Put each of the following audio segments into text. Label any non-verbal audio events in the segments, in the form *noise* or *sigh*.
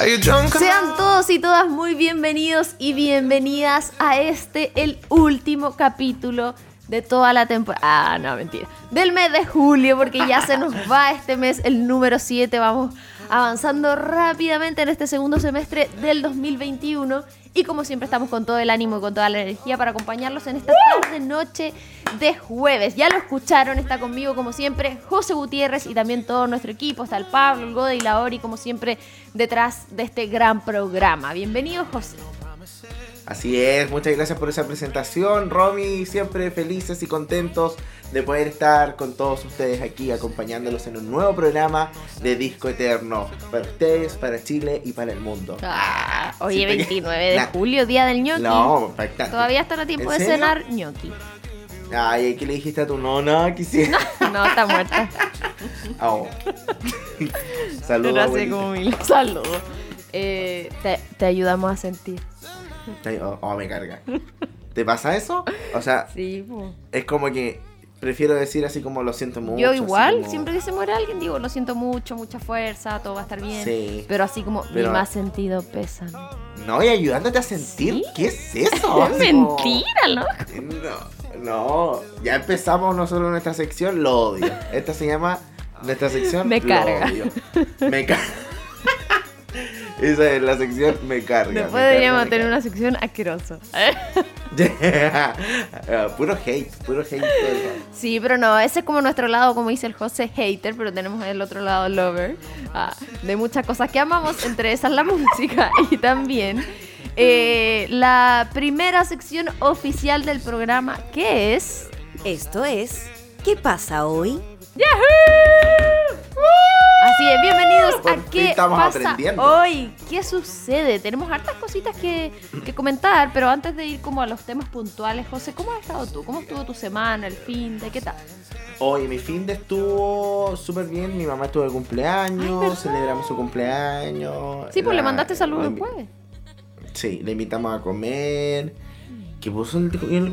Sean todos y todas muy bienvenidos y bienvenidas a este, el último capítulo de toda la temporada. Ah, no, mentira. Del mes de julio, porque ya se nos va este mes, el número 7. Vamos avanzando rápidamente en este segundo semestre del 2021. Y como siempre estamos con todo el ánimo y con toda la energía para acompañarlos en esta tarde noche de jueves. Ya lo escucharon, está conmigo como siempre José Gutiérrez y también todo nuestro equipo. Está el Pablo, el Gode y la Ori como siempre detrás de este gran programa. Bienvenido José. Así es, muchas gracias por esa presentación, Romy, siempre felices y contentos de poder estar con todos ustedes aquí acompañándolos en un nuevo programa de Disco Eterno para ustedes, para Chile y para el mundo. Ah, hoy es 29 de julio, día del ñoqui. No, perfecto. Todavía está a tiempo de cenar ñoqui. Ay, ¿qué le dijiste a tu nona? Quisiera. *laughs* No, no, está muerta. *laughs* Oh. *laughs* Saludos. Saludos. Eh, te, te ayudamos a sentir. Oh, oh, me carga. ¿Te pasa eso? O sea, sí, es como que prefiero decir así como lo siento mucho. Yo igual, siempre que se muere alguien digo lo siento mucho, mucha fuerza, todo va a estar bien. Sí. Pero así como mi más sentido pesa. No, y ayudándote a sentir, ¿qué es eso? *laughs* Es mentira, ¿no? No, no, ya empezamos nosotros nuestra sección, lo odio. Esta se llama nuestra sección. Me carga. Me carga. *laughs* Esa es la sección me carga. Después deberíamos tener una sección asquerosa. *laughs* puro hate, puro hate. Sí, pero no, ese es como nuestro lado, como dice el José, hater, pero tenemos el otro lado, lover, ah, de muchas cosas que amamos, entre esas la *laughs* música y también eh, la primera sección oficial del programa, que es... Esto es, ¿qué pasa hoy? ¡Yahoo! Así es, bienvenidos a qué pasa hoy, qué sucede. Tenemos hartas cositas que, comentar, pero antes de ir como a los temas puntuales, José, ¿cómo has estado tú? ¿Cómo estuvo tu semana, el fin de qué tal? Hoy mi fin de estuvo súper bien, mi mamá estuvo de cumpleaños, celebramos su cumpleaños. Sí, pues le mandaste saludos después. Sí, le invitamos a comer. ¿Qué puso el, el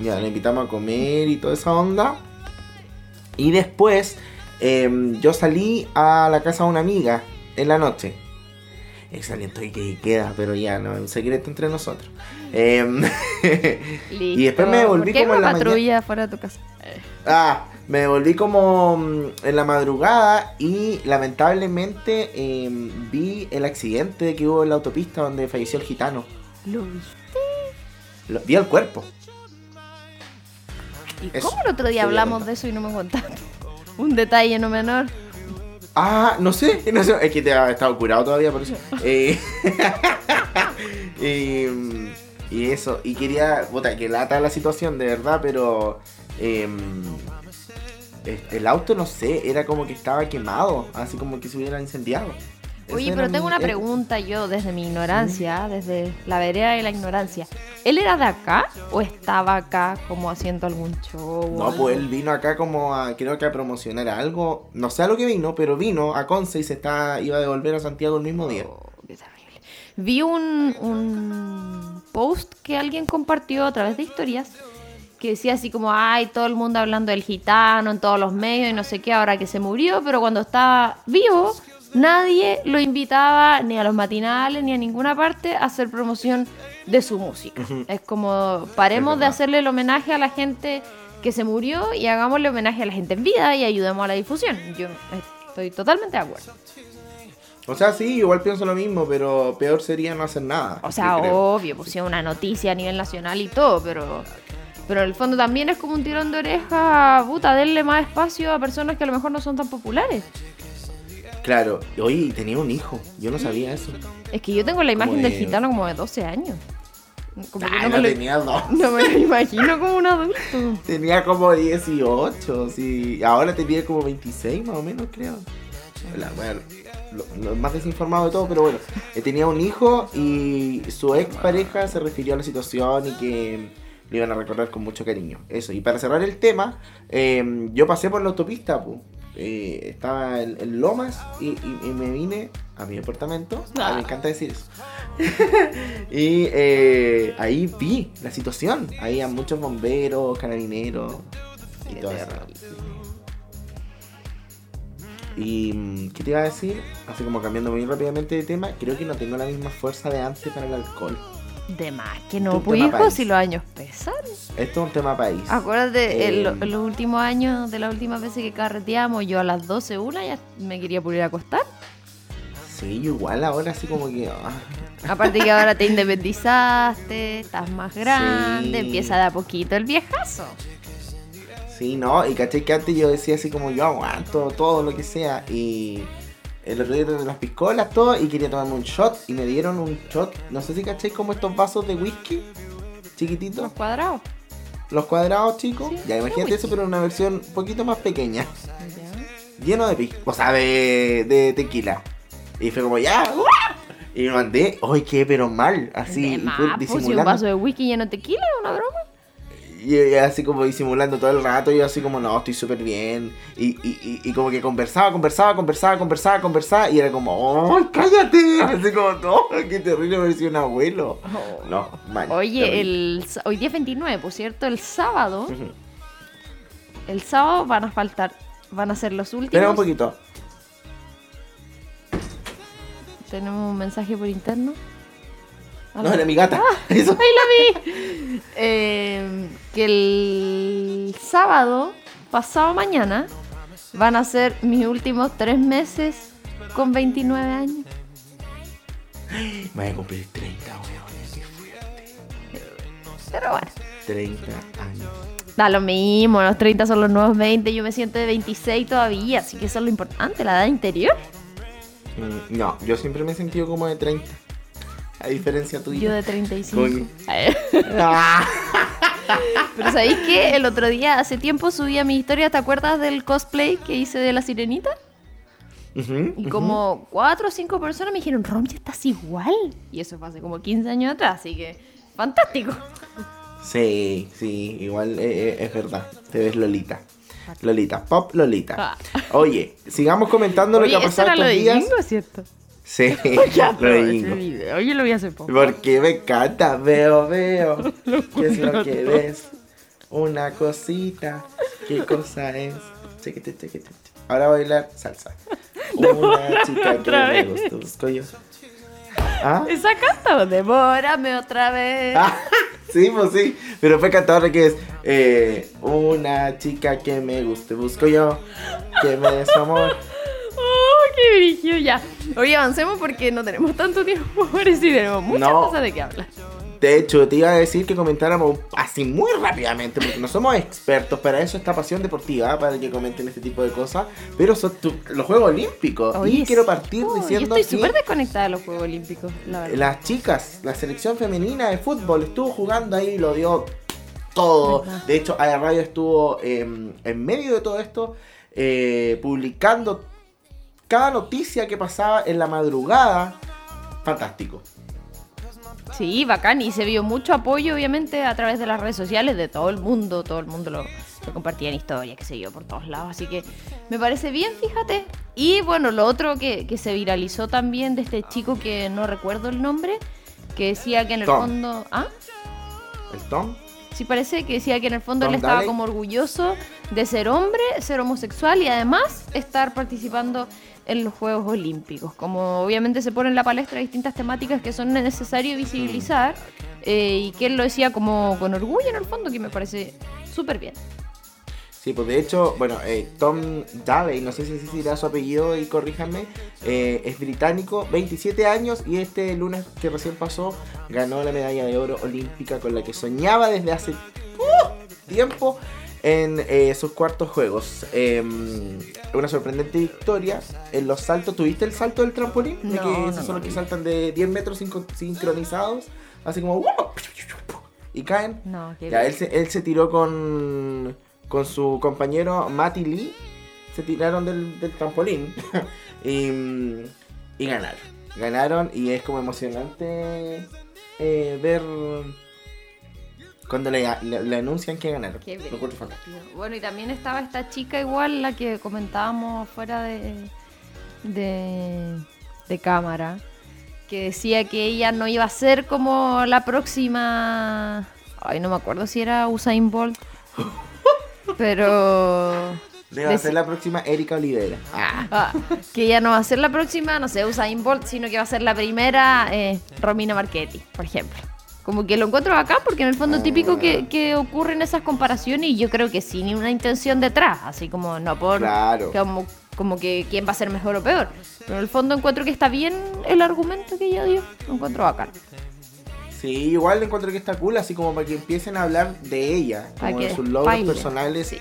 Ya, le invitamos a comer y toda esa onda. Y después Em, yo salí a la casa de una amiga en la noche. Excelente y que queda, pero ya no, un secreto entre nosotros. Em, *laughs* y después me volví como en la patrulla fuera de tu casa. Ah, me volví como mm, en la madrugada y lamentablemente em, vi el accidente que hubo en la autopista donde falleció el gitano. ¿Lo viste? vi el cuerpo. ¿Y cómo el otro día hablamos de eso y no me contaste? Un detalle no menor. Ah, no sé, *laughs* no sé. Es que te ha estado curado todavía por eso. *laughs* Eh, *laughs* y, eso, y quería, puta, que lata la situación, de verdad, pero em, el auto, no sé, era como que estaba quemado, así como que se hubiera incendiado. Oye, pero tengo una pregunta yo desde mi ignorancia, desde la vereda de la ignorancia. ¿Él era de acá o estaba acá como haciendo algún show? No, pues él vino acá como a, creo que a promocionar algo. No sé a lo que vino, pero vino a Conce y se está, iba a devolver a Santiago el mismo día. Oh, Vi un, un post que alguien compartió a través de historias que decía así como, ay, todo el mundo hablando del gitano en todos los medios y no sé qué, ahora que se murió, pero cuando estaba vivo nadie lo invitaba ni a los matinales ni a ninguna parte a hacer promoción de su música. Es como, paremos de hacerle el homenaje a la gente que se murió y hagámosle homenaje a la gente en vida y ayudemos a la difusión. Yo estoy totalmente de acuerdo. O sea, sí, igual pienso lo mismo, pero peor sería no hacer nada. O sea, obvio, pues una noticia a nivel nacional y todo, pero pero en el fondo también es como un tirón de oreja, puta, denle más espacio a personas que a lo mejor no son tan populares. Claro, oye, tenía un hijo, yo no sabía eso. Es que yo tengo la imagen del gitano como de 12 años. Como que no, me tenía dos. No me lo imagino como un adulto. *laughs* Tenía como 18, sí. Ahora tenía como 26 más o menos, creo. bueno, lo, más desinformado de todo, pero bueno. Eh, tenía un hijo y su ex pareja se refirió a la situación y que lo iban a recordar con mucho cariño. Eso, y para cerrar el tema, eh, yo pasé por la autopista, pues eh, estaba en, Lomas y, me vine a mi apartamento. A mí me encanta decir eso. *laughs* y eh, ahí vi la situación. Había muchos bomberos, carabineros y todo eso. Y, mm, ¿qué te iba a decir? Así como cambiando muy rápidamente de tema, creo que no tengo la misma fuerza de antes para el alcohol. De más que no, tema pues hijo, si los años pesan. Esto es un tema país. Acuérdate, Eh, en los últimos años, de las últimas veces que carreteamos, yo a las 12, una ya me quería por ir a acostar. Sí, igual ahora así como que... ah, Aparte que ahora te *laughs* independizaste, estás más grande, Sí. empieza de a poquito el viejazo. Sí, no, y caché que antes yo decía así como yo aguanto todo lo que sea y el otro día de las piscolas, todo, y quería tomarme un shot y me dieron un shot, no sé si caché como estos vasos de whisky chiquititos, Los cuadrados. los cuadrados chicos, Sí, ya imagínate eso pero en una versión un poquito más pequeña, lleno de pisco, o sea, de, de tequila. Y fue como ya, y me mandé, ¡ay qué pero mal! Así, De más, pues, si un disimulando. vaso de whisky lleno de tequila una broma. Y ella así como disimulando todo el rato, y yo así como, no, estoy súper bien. Y, y, y, y como que conversaba, conversaba, conversaba, conversaba, conversaba, y era como, ¡ay, cállate! *laughs* Así como, no, qué terrible parecía un abuelo. No, mal. Oye, terrible. el, hoy día es 29, por cierto, el sábado, el sábado van a faltar, van a ser los últimos. Espera un poquito. Tenemos un mensaje por interno. No, era mi gata. *laughs* Eso. ¡Ahí la vi! Eh, que el sábado, pasado mañana, van a ser mis últimos tres meses con 29 años. Me voy a cumplir 30, weón. Qué fuerte. Pero bueno, 30 años. da lo mismo, los 30 son los nuevos 20, yo me siento de 26 todavía, así que eso es lo importante, la edad interior. Mm, No, yo siempre me he sentido como de 30. A diferencia tuya. Yo de 35. Coño. Eh, Ah. Pero ¿sabéis que el otro día, hace tiempo, subí a mi historia, ¿te acuerdas del cosplay que hice de la sirenita? Y como cuatro o cinco personas me dijeron, Rom, ya estás igual. Y eso fue hace como 15 años atrás, así que fantástico. Sí, sí, igual eh, eh, es verdad. Te ves Lolita. Lolita, pop Lolita. Ah. Oye, sigamos comentando lo que ha pasado estos días. ¿cierto? Sí, *laughs* Ya, lo video, Oye, lo vi hace poco. Porque me encanta, veo, veo. *laughs* ¿Qué es lo que ves? Una cosita. ¿Qué cosa es? Chequete, chequete. Ahora voy a bailar salsa. *laughs* Una chica que me vez. gusta. busco yo. ¿Ah? ¿Esa canta? Devórame otra vez. Ah, sí, pues sí. Pero fue cantadora que es eh, una chica que me guste, busco yo, que me dé su amor. ¡Oh, qué brillo! Ya. Oye, avancemos porque no tenemos tanto tiempo. *laughs* Por eso tenemos muchas No. cosas de qué hablar. De hecho, te iba a decir que comentáramos así muy rápidamente, porque no somos expertos, para eso está Pasión Deportiva, para que comenten este tipo de cosas, pero son tu- los Juegos Olímpicos. Oye, y quiero partir oh, diciendo Yo estoy súper desconectada de los Juegos Olímpicos, la verdad. las chicas, la selección femenina de fútbol estuvo jugando ahí y lo dio todo. De hecho, Aya Radio estuvo eh, en medio de todo esto eh, publicando cada noticia que pasaba en la madrugada. Fantástico. Sí, bacán. Y se vio mucho apoyo, obviamente, a través de las redes sociales de todo el mundo. Todo el mundo lo, lo compartía en historias, qué sé yo, por todos lados. Así que me parece bien, fíjate. Y bueno, lo otro que, que se viralizó también de este chico que no recuerdo el nombre, que decía que en el Tom. fondo... ¿Ah? El Tom. Sí, parece que decía que en el fondo Tom él estaba como orgulloso de ser hombre, ser homosexual y además estar participando en los Juegos Olímpicos. Como obviamente se pone en la palestra distintas temáticas que son necesarias visibilizar eh, y que él lo decía como con orgullo en el fondo, que me parece súper bien. Sí, pues de hecho, bueno, eh, Tom Daley, no sé si dirá su apellido y corríjanme, eh, es británico, 27 años y este lunes que recién pasó ganó la medalla de oro olímpica con la que soñaba desde hace uh, tiempo en eh, sus cuartos juegos. Eh, una sorprendente victoria en los saltos. ¿Tuviste el salto del trampolín? de que no, esos son no los que saltan de 10 metros sincro- sincronizados, así como ¡wow! y caen. Ya, él se, él se tiró con, con su compañero Matty Lee. Se tiraron del, del trampolín. *laughs* y, y ganaron. Ganaron y es como emocionante eh, ver cuando le, le- le anuncian que ganaron. Qué. Bueno, y también estaba esta chica igual, la que comentábamos fuera de, de, de cámara, que decía que ella no iba a ser como la próxima... Ay, no me acuerdo si era Usain Bolt. *laughs* Pero... Debe Deci- ser la próxima Erika Olivera. Ah, Ah, que ya no va a ser la próxima, no sé, Usain Bolt, sino que va a ser la primera eh, Romina Marchetti, por ejemplo. Como que lo encuentro acá porque en el fondo típico que, que ocurren esas comparaciones y yo creo que sin una intención detrás, así como no por Claro. como, como que quién va a ser mejor o peor. Pero en el fondo encuentro que está bien el argumento que ella dio, lo encuentro bacán. Sí, igual encuentro que está cool, así como para que empiecen a hablar de ella, como de sus logros personales. Sí.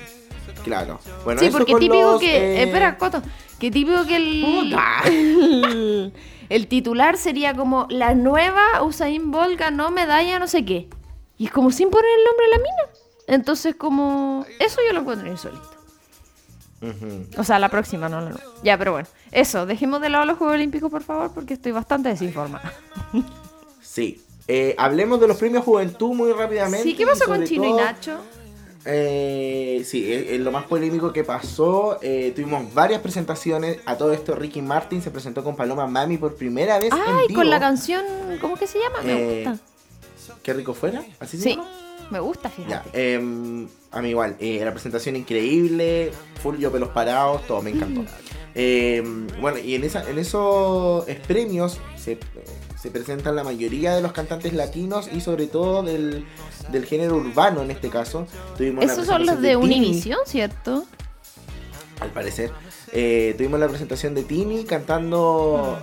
Claro. Bueno, sí, eso porque con típico los, que. eh, Espera, Coto. Que típico que el, el. *laughs* el titular sería como la nueva Usain Bolt ganó medalla no sé qué. Y es como sin poner el nombre de la mina. Entonces, como. Eso yo lo encuentro insólito. O sea, la próxima, no, no, no. Ya, pero bueno. Eso, dejemos de lado los Juegos Olímpicos, por favor, porque estoy bastante desinformada. Sí. Eh, hablemos de los premios Juventud muy rápidamente. Sí, ¿qué pasó con Chino y Nacho? Eh, sí, es, es lo más polémico que pasó. eh, tuvimos varias presentaciones. A todo esto, Ricky Martin se presentó con Paloma Mami por primera vez. en Ay, vivo. con la canción. ¿Cómo que se llama? Me Eh, gusta. Qué rico fuera. ¿Así se Sí, llama? me gusta, Ya, fíjate. eh, a mí igual, eh, la presentación increíble, full yo pelos parados, todo me encantó. Eh, bueno, y en, esa, en esos eh, premios se, eh, se presentan la mayoría de los cantantes latinos y sobre todo del, del género urbano en este caso. Tuvimos Esos son los de Tini, Univision, ¿cierto? Al parecer. Eh, tuvimos la presentación de Tini cantando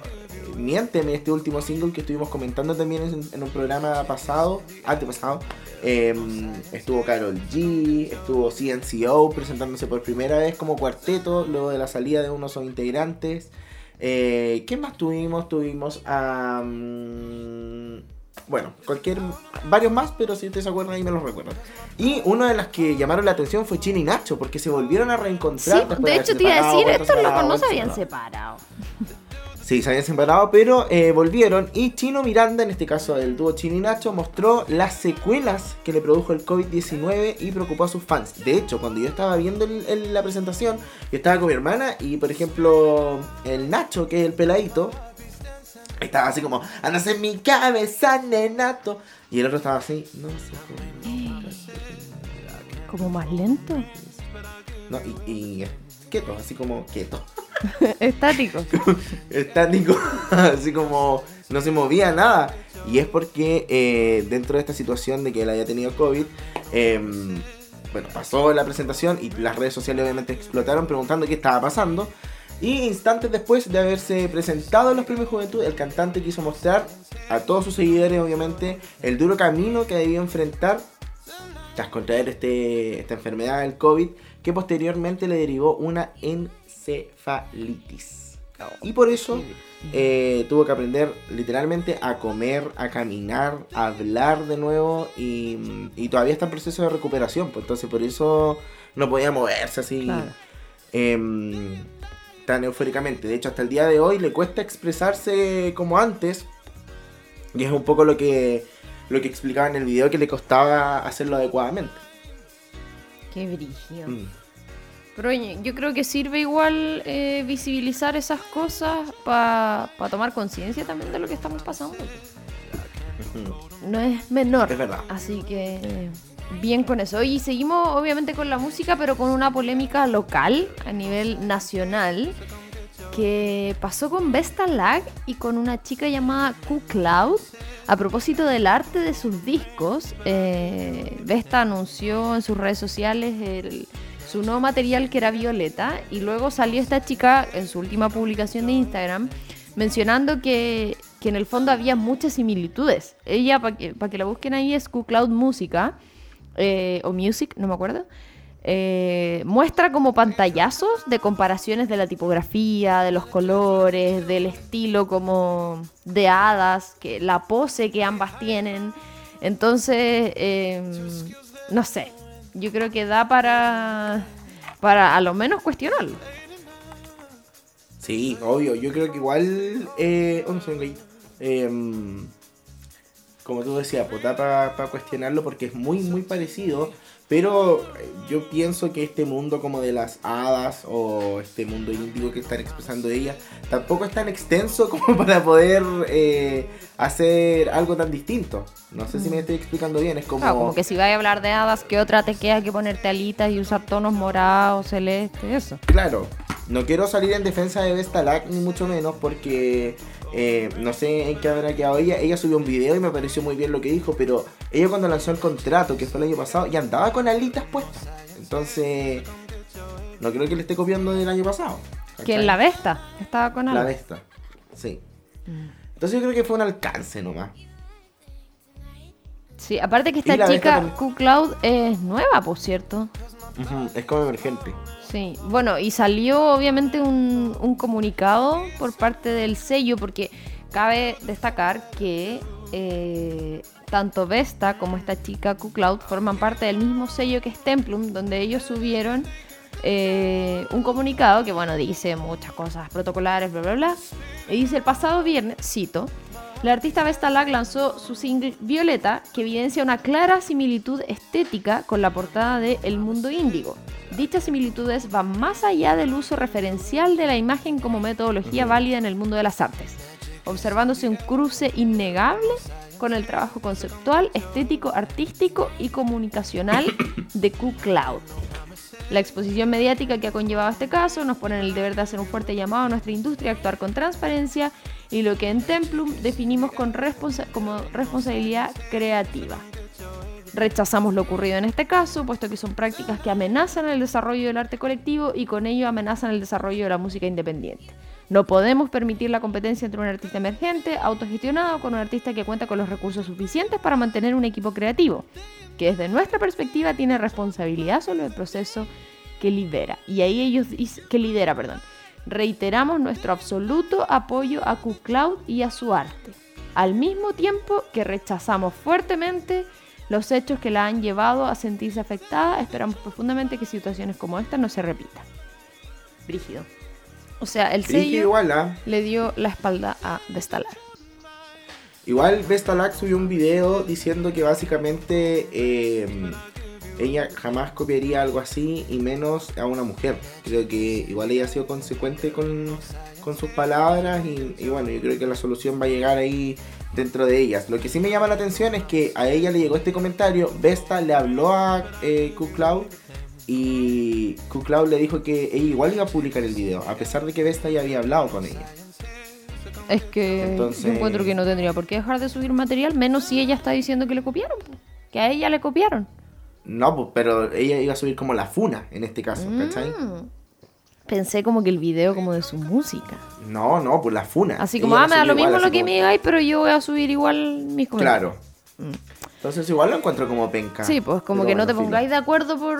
Miénteme, este último single que estuvimos comentando también en, en un programa pasado, antepasado. Eh, estuvo Carol G, estuvo CNCO presentándose por primera vez como cuarteto, luego de la salida de uno de sus integrantes. Eh, ¿Qué más tuvimos? Tuvimos a... mm, bueno, cualquier... Varios más, pero si ustedes se acuerdan ahí me los recuerdan. Y una de las que llamaron la atención fue Chino y Nacho, porque se volvieron a reencontrar. de hecho te iba a decir, locos separado, no se habían separado. *laughs* Sí, se habían separado, pero eh, volvieron. Y Chino Miranda, en este caso el dúo Chino y Nacho, mostró las secuelas que le produjo el COVID-19 y preocupó a sus fans. De hecho, cuando yo estaba viendo el- la presentación, yo estaba con mi hermana y, por ejemplo, el Nacho, que es el peladito, estaba así como, andas en mi cabeza, nenato. Y el otro estaba así, no sé cómo. Como más lento. No, y, y quieto, así como quieto. *laughs* Estático. *laughs* estático, *laughs* así como no se movía nada. Y es porque eh, dentro de esta situación de que él había tenido COVID, em, bueno, pasó la presentación y las redes sociales obviamente explotaron preguntando qué estaba pasando. Y instantes después de haberse presentado en los premios Juventud, el cantante quiso mostrar a todos sus seguidores, obviamente, el duro camino que debía enfrentar tras contraer este, esta enfermedad del COVID, que posteriormente le derivó una encefalitis. Y por eso eh, tuvo que aprender literalmente a comer, a caminar, a hablar de nuevo y, y todavía está en proceso de recuperación. Pues entonces por eso no podía moverse así Claro. em, tan eufóricamente. De hecho, hasta el día de hoy le cuesta expresarse como antes. Y es un poco lo que, lo que explicaba en el video que le costaba hacerlo adecuadamente. Qué brillo. Mm. Pero oye, yo creo que sirve igual eh, visibilizar esas cosas para tomar conciencia también de lo que estamos pasando. *laughs* No es menor. Es verdad. Así que eh, bien con eso. Y seguimos obviamente con la música, pero con una polémica local a nivel nacional que pasó con Vesta Lag y con una chica llamada Q Cloud. A propósito del arte de sus discos, eh, Vesta anunció en sus redes sociales el- su nuevo material que era Violeta y luego salió esta chica en su última publicación de Instagram mencionando que, que en el fondo había muchas similitudes. Ella, para que, la busquen ahí, es Q Cloud Música eh, o Music, no me acuerdo. Eh, muestra como pantallazos de comparaciones de la tipografía, de los colores, del estilo como de hadas, que la pose que ambas tienen. Entonces, eh, no sé, yo creo que da para, para a lo menos cuestionarlo. Sí, obvio. Yo creo que igual. Eh, oh, no sé. Em, como tú decías, pues da para cuestionarlo porque es muy, muy parecido. Pero eh, yo pienso que este mundo como de las hadas o este mundo índigo que están expresando ellas tampoco es tan extenso *laughs* como para poder eh, hacer algo tan distinto. No sé si me estoy explicando bien, es como... Claro, como que si vas a hablar de hadas, ¿qué otra te queda que ponerte alitas y usar tonos morados, celestes, eso? Claro, no quiero salir en defensa de Vestalak ni mucho menos porque eh, no sé en qué habrá quedado ella. Ella subió un video y me pareció muy bien lo que dijo, pero ella cuando lanzó el contrato, que fue el año pasado, ya andaba con alitas puestas. Entonces, no creo que le esté copiando del año pasado. Que en la Vesta estaba con La alas. Vesta, sí. Entonces yo creo que fue un alcance nomás. Sí, aparte que esta la chica. Q-Cloud es nueva, por cierto. Es como emergente. Sí, bueno, y salió obviamente un, un comunicado por parte del sello, porque cabe destacar que eh, tanto Vesta como esta chica Q-Cloud forman parte del mismo sello que es Templum, donde ellos subieron eh, un comunicado que, bueno, dice muchas cosas protocolares, bla, bla, bla. Y dice, el pasado viernes, cito, la artista Vesta Lag lanzó su single Violeta, que evidencia una clara similitud estética con la portada de El Mundo Índigo. Dichas similitudes van más allá del uso referencial de la imagen como metodología válida en el mundo de las artes, observándose un cruce innegable con el trabajo conceptual, estético, artístico y comunicacional de Q-Cloud. La exposición mediática que ha conllevado este caso nos pone en el deber de hacer un fuerte llamado a nuestra industria a actuar con transparencia y lo que en Templum definimos como responsabilidad creativa. Rechazamos lo ocurrido en este caso, puesto que son prácticas que amenazan el desarrollo del arte colectivo y con ello amenazan el desarrollo de la música independiente. No podemos permitir la competencia entre un artista emergente, autogestionado, con un artista que cuenta con los recursos suficientes para mantener un equipo creativo, que desde nuestra perspectiva tiene responsabilidad sobre el proceso que lidera. Y ahí ellos que lidera, perdón. Reiteramos nuestro absoluto apoyo a Q-Cloud y a su arte, al mismo tiempo que rechazamos fuertemente los hechos que la han llevado a sentirse afectada. Esperamos profundamente que situaciones como esta no se repitan. Brígido. O sea, el sello igual, ¿ah? le dio la espalda a Destalar. Igual Vestalak subió un video diciendo que básicamente eh, ella jamás copiaría algo así y menos a una mujer. Creo que igual ella ha sido consecuente con, con sus palabras y, y bueno, yo creo que la solución va a llegar ahí dentro de ellas. Lo que sí me llama la atención es que a ella le llegó este comentario, Vesta le habló a eh, Q-Cloud y Q-Cloud le dijo que ella igual iba a publicar el video, a pesar de que Vesta ya había hablado con ella. Es que Entonces- yo encuentro que no tendría por qué dejar de subir material, menos si ella está diciendo que le copiaron. Que a ella le copiaron. No, pues, pero ella iba a subir como la funa en este caso, ¿cachai? Mm. Pensé como que el video como de su música. No, no, pues la funa. Así como, Ella ah, me da lo mismo lo que me digáis, pero yo voy a subir igual mis comentarios. Claro. Entonces igual lo encuentro como penca. Sí, pues como que no te filo. pongáis de acuerdo por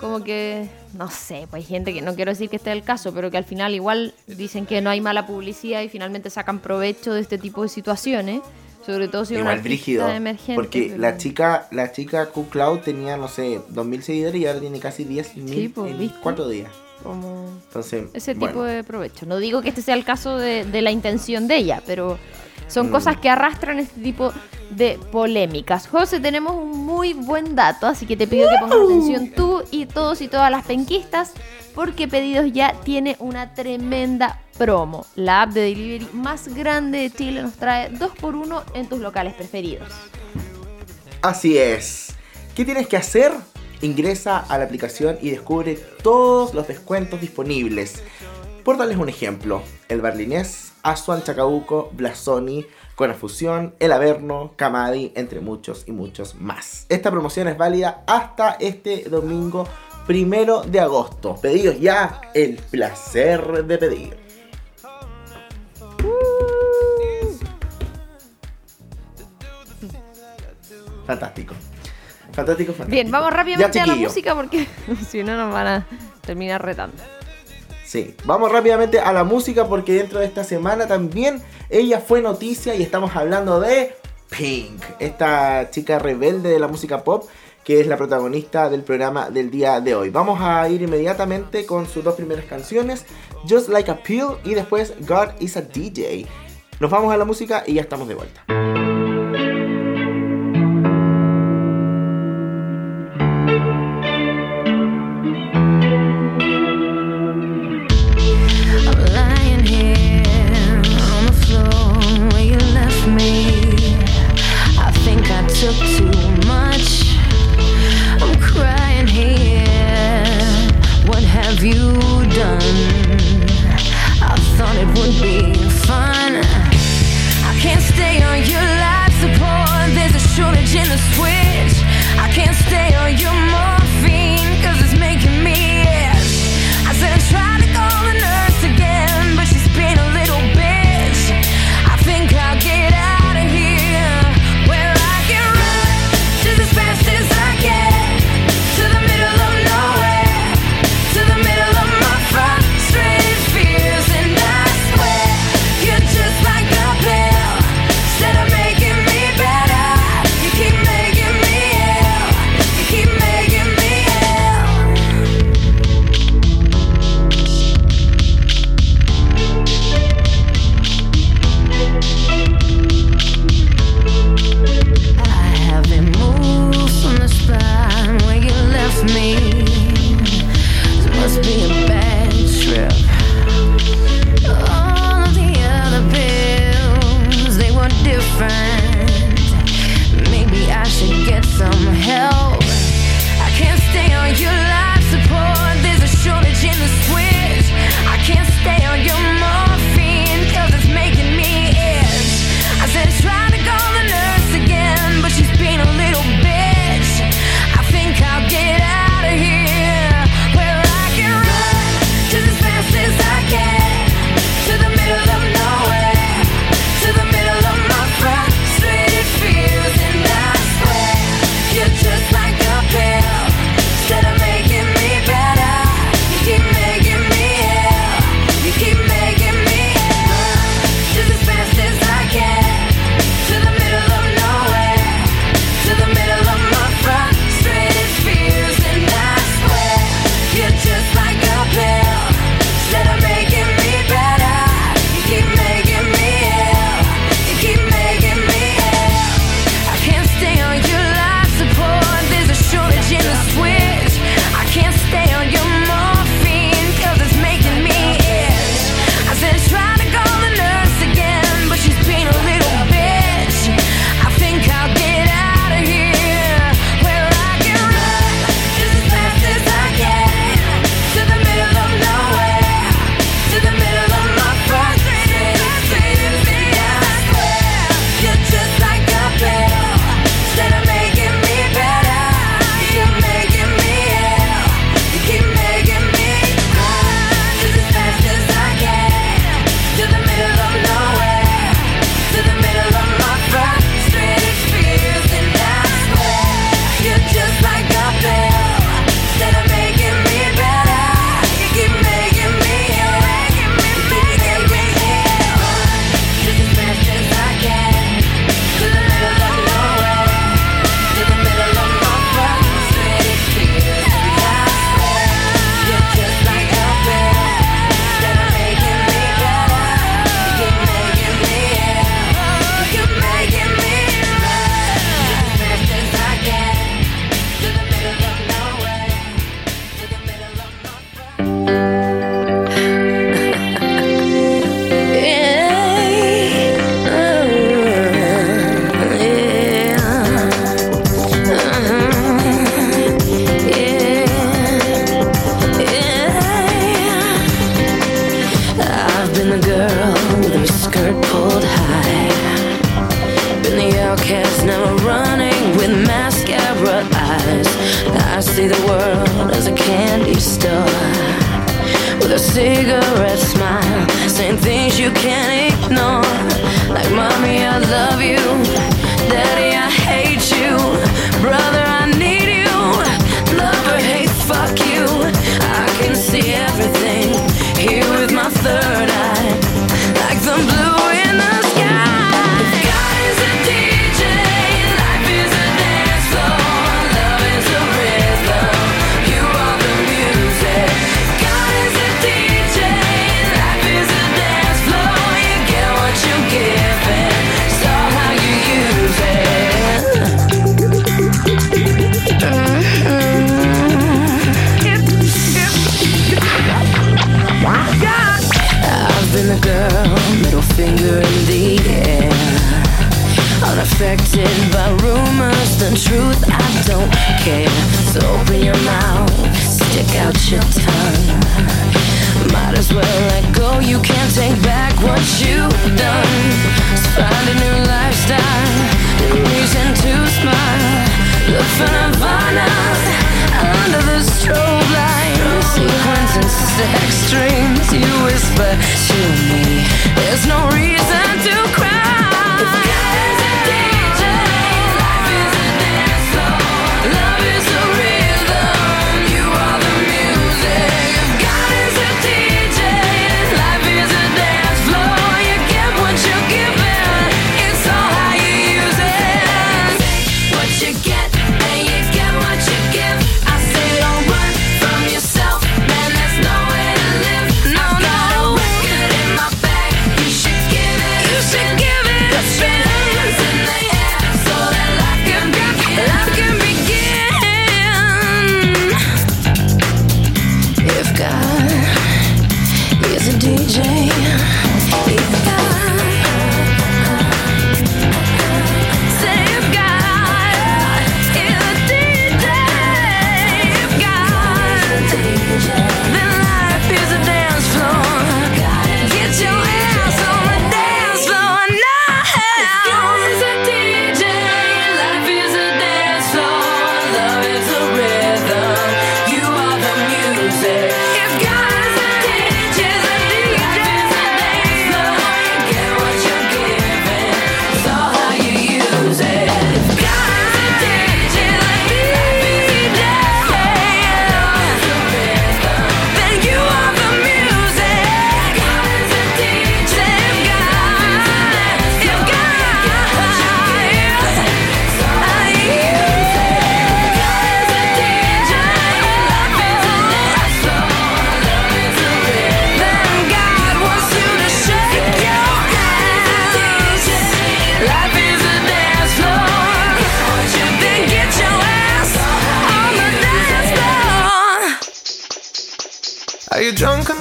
como que no sé, pues hay gente que no quiero decir que esté el caso, pero que al final igual dicen que no hay mala publicidad y finalmente sacan provecho de este tipo de situaciones, sobre todo si Igual brígido. emergente. Porque pero- la chica, la chica Q-Cloud tenía, no sé, 2000 seguidores y ahora tiene casi 10.000 Sí, pues, en ¿viste? 4 días. como Entonces, ese bueno, tipo de provecho. No digo que este sea el caso de, de la intención de ella, pero son Mm. cosas que arrastran este tipo de polémicas. José, tenemos un muy buen dato, así que te pido que pongas atención tú y todos y todas las penquistas, porque Pedidos Ya tiene una tremenda promo. La app de delivery más grande de Chile nos trae 2x1 en tus locales preferidos. Así es. ¿Qué tienes que hacer? Ingresa a la aplicación y descubre todos los descuentos disponibles. Por darles un ejemplo, el Berlinés, Asuan Chacabuco, Blasoni, Conafusión, El Averno, Camadi, entre muchos y muchos más. Esta promoción es válida hasta este domingo primero de agosto. Pedidos ya, el placer de pedir. Fantástico. Fantástico, fantástico. Bien, vamos rápidamente Ya, a la música porque *laughs* si no nos van a terminar retando. Sí, vamos rápidamente a la música porque dentro de esta semana también ella fue noticia y estamos hablando de Pink, esta chica rebelde de la música pop que es la protagonista del programa del día de hoy. Vamos a ir inmediatamente con sus dos primeras canciones, Just Like a Pill y después God is a DJ. Nos vamos a la música y ya estamos de vuelta.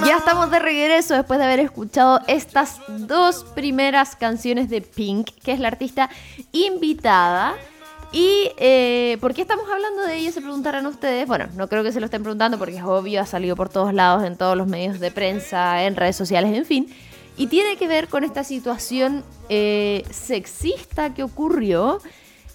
Ya estamos de regreso después de haber escuchado estas dos primeras canciones de Pink, que es la artista invitada. ¿Y eh, por qué estamos hablando de ella? Se preguntarán ustedes. Bueno, no creo que se lo estén preguntando porque es obvio, ha salido por todos lados, en todos los medios de prensa, en redes sociales, en fin. Y tiene que ver con esta situación eh, sexista que ocurrió,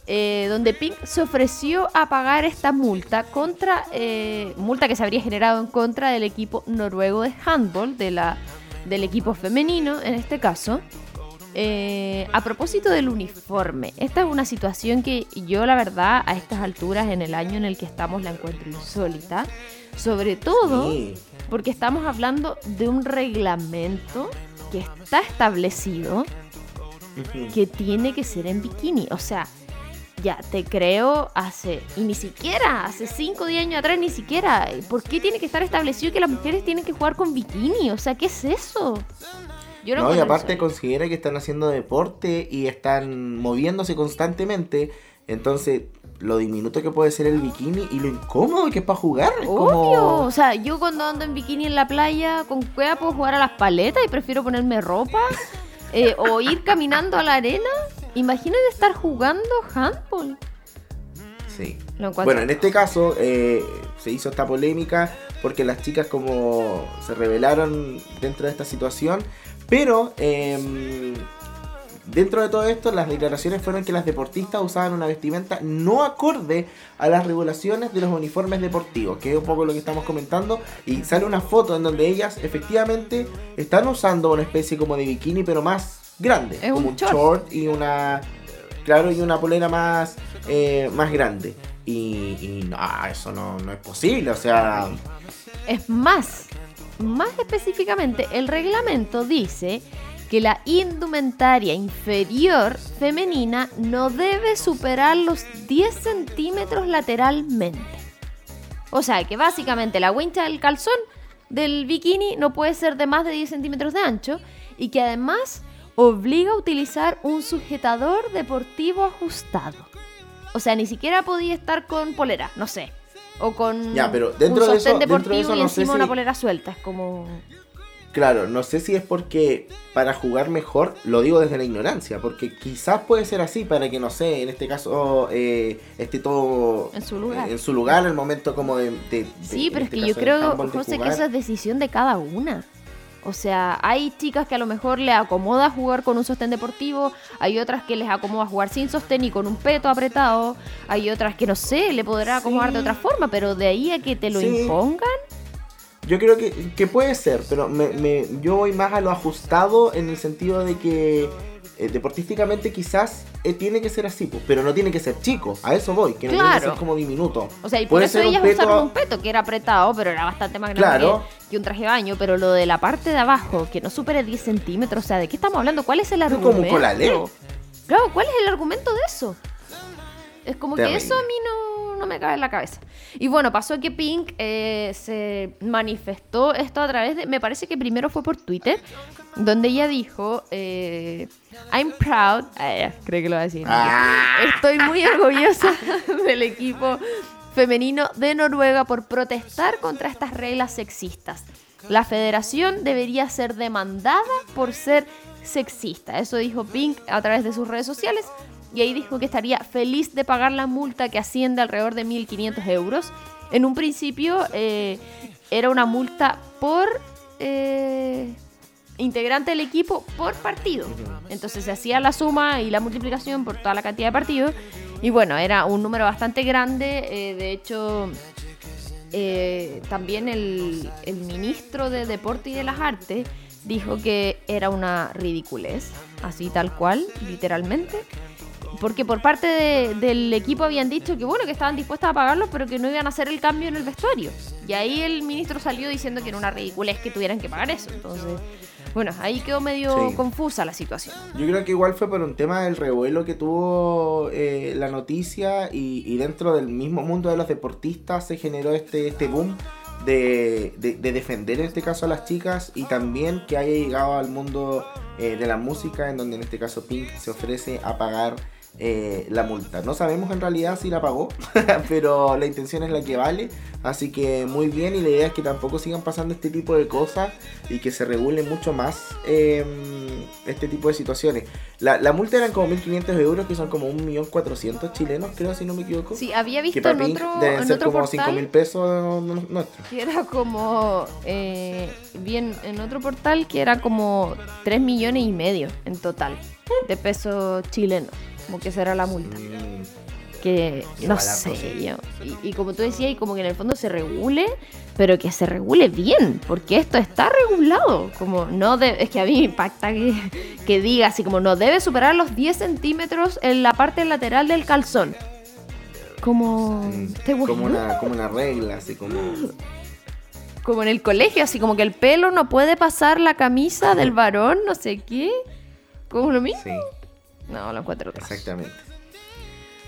eh, donde Pink se ofreció a pagar esta multa contra, eh, multa que se habría generado en contra del equipo noruego de handball, de la, del equipo femenino en este caso. Eh, a propósito del uniforme, esta es una situación que yo la verdad a estas alturas en el año en el que estamos la encuentro insólita, sobre todo porque estamos hablando de un reglamento que está establecido que tiene que ser en bikini, o sea, ya te creo hace, y ni siquiera, hace 5 o 10 años atrás, ni siquiera, ¿por qué tiene que estar establecido que las mujeres tienen que jugar con bikini? O sea, ¿qué es eso? Yo No, y aparte considera que están haciendo deporte y están moviéndose constantemente. Entonces, lo diminuto que puede ser el bikini y lo incómodo que es para jugar. Es Obvio, como... o sea, yo cuando ando en bikini en la playa con cueva puedo jugar a las paletas y prefiero ponerme ropa eh, o ir caminando a la arena. Imagínate estar jugando handball. Sí. Bueno, en este caso eh, se hizo esta polémica porque las chicas como se rebelaron dentro de esta situación, Pero em, dentro de todo esto, las declaraciones fueron que las deportistas usaban una vestimenta no acorde a las regulaciones de los uniformes deportivos, que es un poco lo que estamos comentando. Y sale una foto en donde ellas efectivamente están usando una especie como de bikini, pero más grande, Es como un short y una, claro, y una polera más, eh, más grande. Y, y no, eso no, no es posible, o sea, Es más, más específicamente, el reglamento dice que la indumentaria inferior femenina no debe superar los 10 centímetros lateralmente. O sea que básicamente la wincha del calzón del bikini no puede ser de más de 10 centímetros de ancho y que además obliga a utilizar un sujetador deportivo ajustado. O sea, ni siquiera podía estar con polera, no sé. O con Ya, pero dentro un de eso- dentro de deportivo eso y no sé encima una polera suelta. Es como... Claro, no sé si es porque para jugar mejor, lo digo desde la ignorancia, porque quizás puede ser así para que, no sé, en este caso eh, esté todo En su lugar. en su lugar, el momento como de... de- Sí, pero es este que yo creo, José, que esa es decisión de cada una. O sea, hay chicas que a lo mejor le acomoda jugar con un sostén deportivo, hay otras que les acomoda jugar sin sostén y con un peto apretado, hay otras que no sé, le podrá acomodar de otra forma, pero de ahí a que te lo Sí. impongan, Yo creo que, que puede ser, pero me, me- yo voy más a lo ajustado en el sentido de que eh, deportísticamente quizás eh, tiene que ser así, pues, pero no tiene que ser chico, a eso voy, que no tiene que Claro. ser como diminuto. o sea, y por Puede eso ellas peto- usaron un peto que era apretado, pero era bastante más grande Claro. que, que un traje de baño, pero lo de la parte de abajo, que no supere 10 centímetros, o sea, ¿de qué estamos hablando? ¿Cuál es el argumento? como un colalé. Claro, ¿cuál es el argumento de eso? Es como Terrible. que eso a mí no, no me cabe en la cabeza. Y bueno, pasó que Pink eh, se manifestó esto a través de, me parece que primero fue por Twitter, donde ella dijo, eh, I'm proud, ah, creo que lo va a decir. Ah. Estoy muy orgullosa *laughs* del equipo femenino de Noruega por protestar contra estas reglas sexistas. La federación debería ser demandada por ser sexista. Eso dijo Pink a través de sus redes sociales. Y ahí dijo que estaría feliz de pagar la multa que asciende alrededor de 1.500 euros. En un principio eh, era una multa por eh, integrante del equipo por partido. Entonces se hacía la suma y la multiplicación por toda la cantidad de partidos. Y bueno, era un número bastante grande. eh, de hecho, eh, también el, el ministro de Deporte y de las Artes dijo que era una ridiculez, así tal cual, literalmente. Porque por parte de- del equipo habían dicho que bueno, que estaban dispuestas a pagarlo, pero que no iban a hacer el cambio en el vestuario. Y ahí el ministro salió diciendo que era una ridiculez que tuvieran que pagar eso. Entonces, bueno, ahí quedó medio Sí. confusa la situación. Yo creo que igual fue por un tema del revuelo que tuvo eh, la noticia y, y dentro del mismo mundo de los deportistas se generó este, este boom de, de- de defender en este caso a las chicas y también que haya llegado al mundo eh, de la música en donde en este caso Pink se ofrece a pagar eh, la multa. No sabemos en realidad si la pagó, *laughs* pero la intención es la que vale, así que muy bien y la idea es que tampoco sigan pasando este tipo de cosas y que se regule mucho más eh, este tipo de situaciones. La, la multa eran como 1.500 euros, que son como 1.400.000 chilenos, creo, si no me equivoco. Sí, había que visto para en Pink otro, deben en ser otro como portal 5.000 pesos nu- nuestros. que era como eh, bien en otro portal que era como 3 millones y medio en total de pesos chilenos como que será la multa. Que no sé yo. Y, y como tú decías y como que en el fondo se regule pero que se regule bien porque esto está regulado. Como no de- es que a mí me impacta que, que diga así como no debe superar los 10 centímetros en la parte lateral del calzón. Como ¿te como, una, como una regla, así como... como en el colegio, así como que el pelo no puede pasar la camisa del varón, no sé qué. ¿Cómo lo mismo? Sí. No, lo encuentro atrás. Exactamente.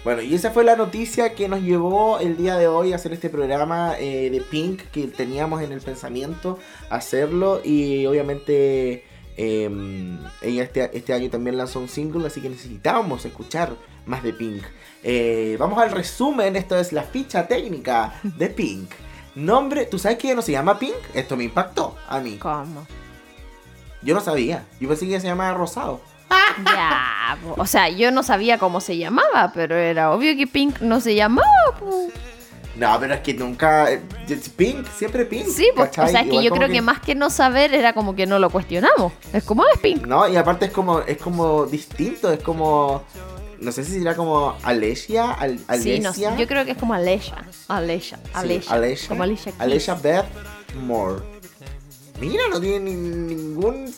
Bueno, y esa fue la noticia que nos llevó el día de hoy a hacer este programa eh, de Pink que teníamos en el pensamiento hacerlo y obviamente eh, ella este, este año también lanzó un single así que necesitábamos escuchar más de Pink. Eh, vamos al resumen, esto es la ficha técnica de *laughs* Pink. Nombre, ¿tú sabes que ella no se llama Pink? Esto me impactó a mí. ¿Cómo? Yo no sabía, yo pensé que ella se llamaba Rosado. Ya, po. o sea, yo no sabía cómo se llamaba, pero era obvio que Pink no se llamaba. po. No, pero es que nunca. eh, Pink, siempre Pink. Sí, pues, o sea, es que yo creo que... más que no saber era como que no lo cuestionamos. Es como, ah, es Pink. No, y aparte es como, es como distinto, es como. No sé si será como Alesia, Al, Sí, no, Alesia. yo creo que es como Alesia. Alesia. Sí, Alesia. Alesia. Como Alicia. Alesia Beth Moore. Mira, no tiene ni- ningún.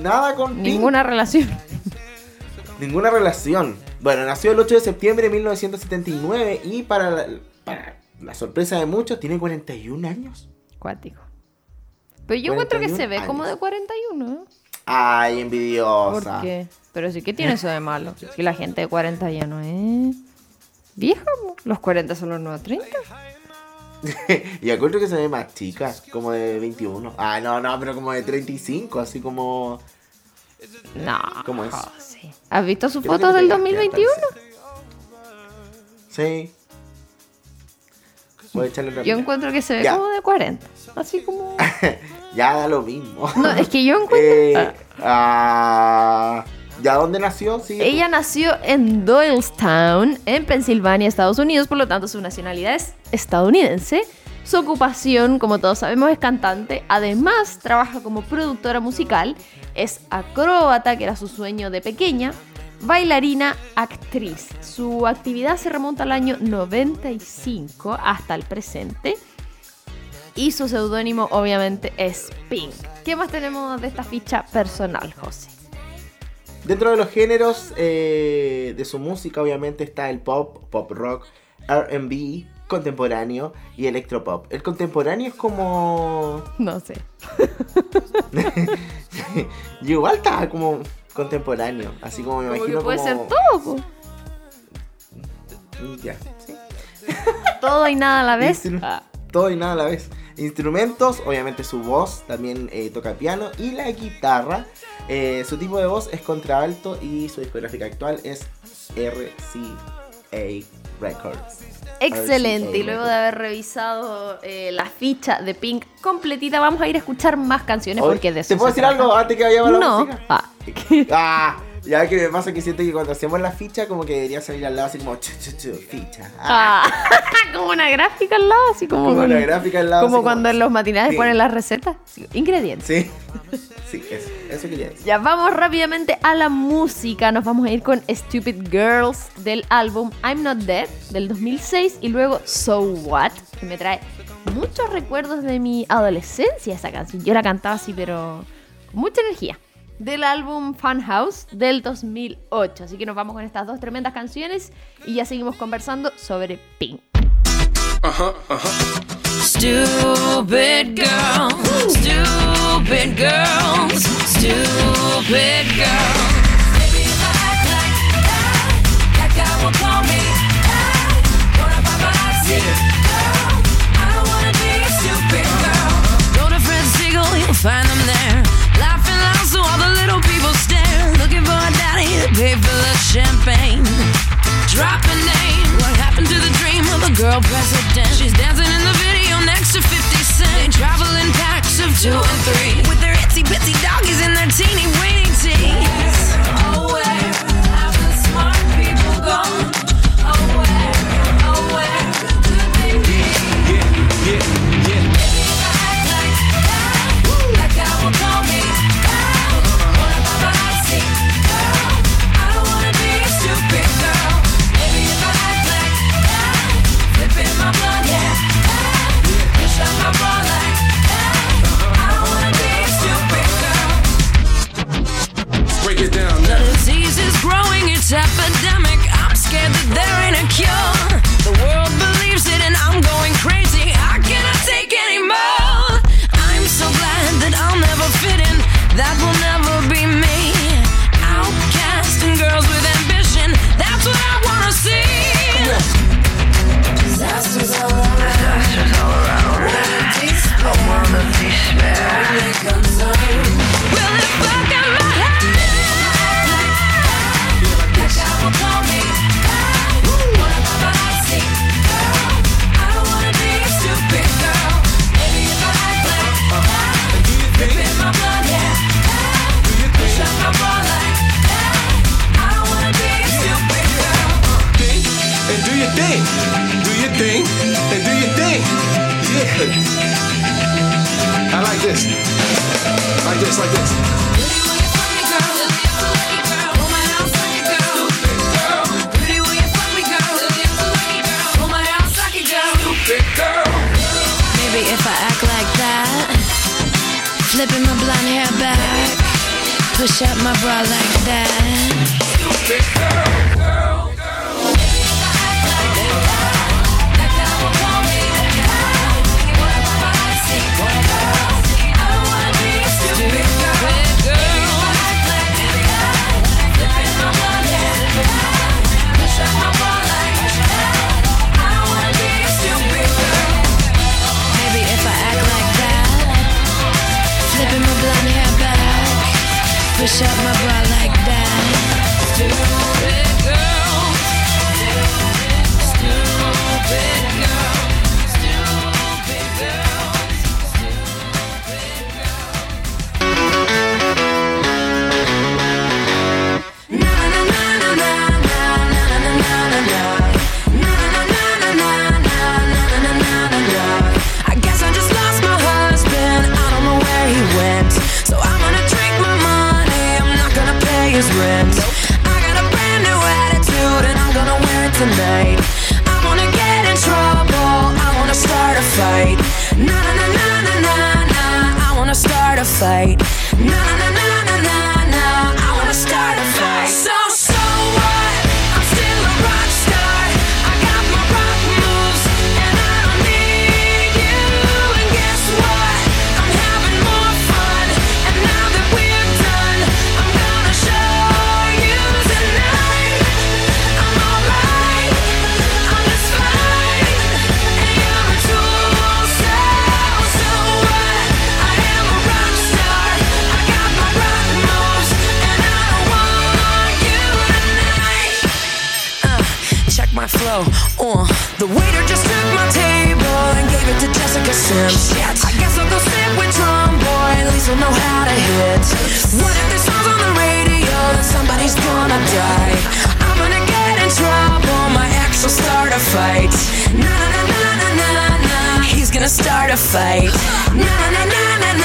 Nada con Pink. Ninguna relación. Ninguna relación. Bueno, nació el 8 de septiembre de 1979 y para la, para la sorpresa de muchos tiene 41 años. Cuático. Pero yo encuentro que se 41 ve como años. de 41, ¿eh? Ay, ¿Por envidiosa. qué? Pero sí, ¿qué tiene eso de malo? Si la gente de 40 ya no es vieja, los 40 son los nuevos 30. *laughs* y encuentro que se ve más chica, como de 21. Ah, no, no, pero como de 35, así como... No. ¿Cómo es? sí. ¿Has visto sus fotos del pegaste, 2021? Sí. Voy a echarle otra Yo mirada. encuentro que se ve Ya. como de 40. Así como. *laughs* Ya da lo mismo. No, es que yo encuentro. *laughs* Eh, Ah. ¿Ya dónde nació? Ella nació en Doylestown, en Pensilvania, Estados Unidos, por lo tanto su nacionalidad es estadounidense. Su ocupación, como todos sabemos, es cantante. Además, trabaja como productora musical, es acróbata, que era su sueño de pequeña, bailarina, actriz. Su actividad se remonta al año 95 hasta el presente. Y su seudónimo, obviamente, es Pink. ¿Qué más tenemos de esta ficha personal, José? Dentro de los géneros eh, de su música, obviamente, está el pop, pop rock, RB, contemporáneo y electropop. El contemporáneo es como. No sé. *laughs* Igual estaba como contemporáneo, así como me Como que imagino puede como. ser todo, po. Ya, sí. *laughs* todo y nada a la vez. Ah, Todo y nada a la vez. Instrumentos, obviamente su voz, también eh, toca piano y la guitarra. Eh, su tipo de voz es contralto y su discográfica actual es RCA Records. excelente. RCA Y luego de haber revisado eh, la ficha de Pink completita, vamos a ir a escuchar más canciones porque de eso ¿Te puedo decir trata. algo antes que vayamos a la No. música? Ah. *laughs* Ah, ya que me pasa que siento que cuando hacemos la ficha, como que debería salir al lado así como chu, chu, chu, ficha. Ah, Ah, *laughs* como una gráfica al lado, así como, como una gráfica al lado. como cuando en los matinales Sí. ponen las recetas. Ingredientes. Sí, *laughs* sí, eso, eso quería decir. Ya vamos rápidamente a la música. Nos vamos a ir con Stupid Girls del álbum I'm Not Dead del 2006 y luego So What, que me trae muchos recuerdos de mi adolescencia esa canción. Yo la cantaba así, pero con mucha energía. Del álbum Fun House del 2008. Así que nos vamos con estas dos tremendas canciones y ya seguimos conversando sobre Pink. Stupid girls, stupid girls, stupid girls. Baby, to pay champagne. Drop a name. What happened to the dream of a girl president? She's dancing in the video next to 50 Cent. They travel in packs of two and three with their itsy bitsy doggies and their teeny weeny teeth. fight. Na na na na na na. He's gonna start a fight. Na na na na na.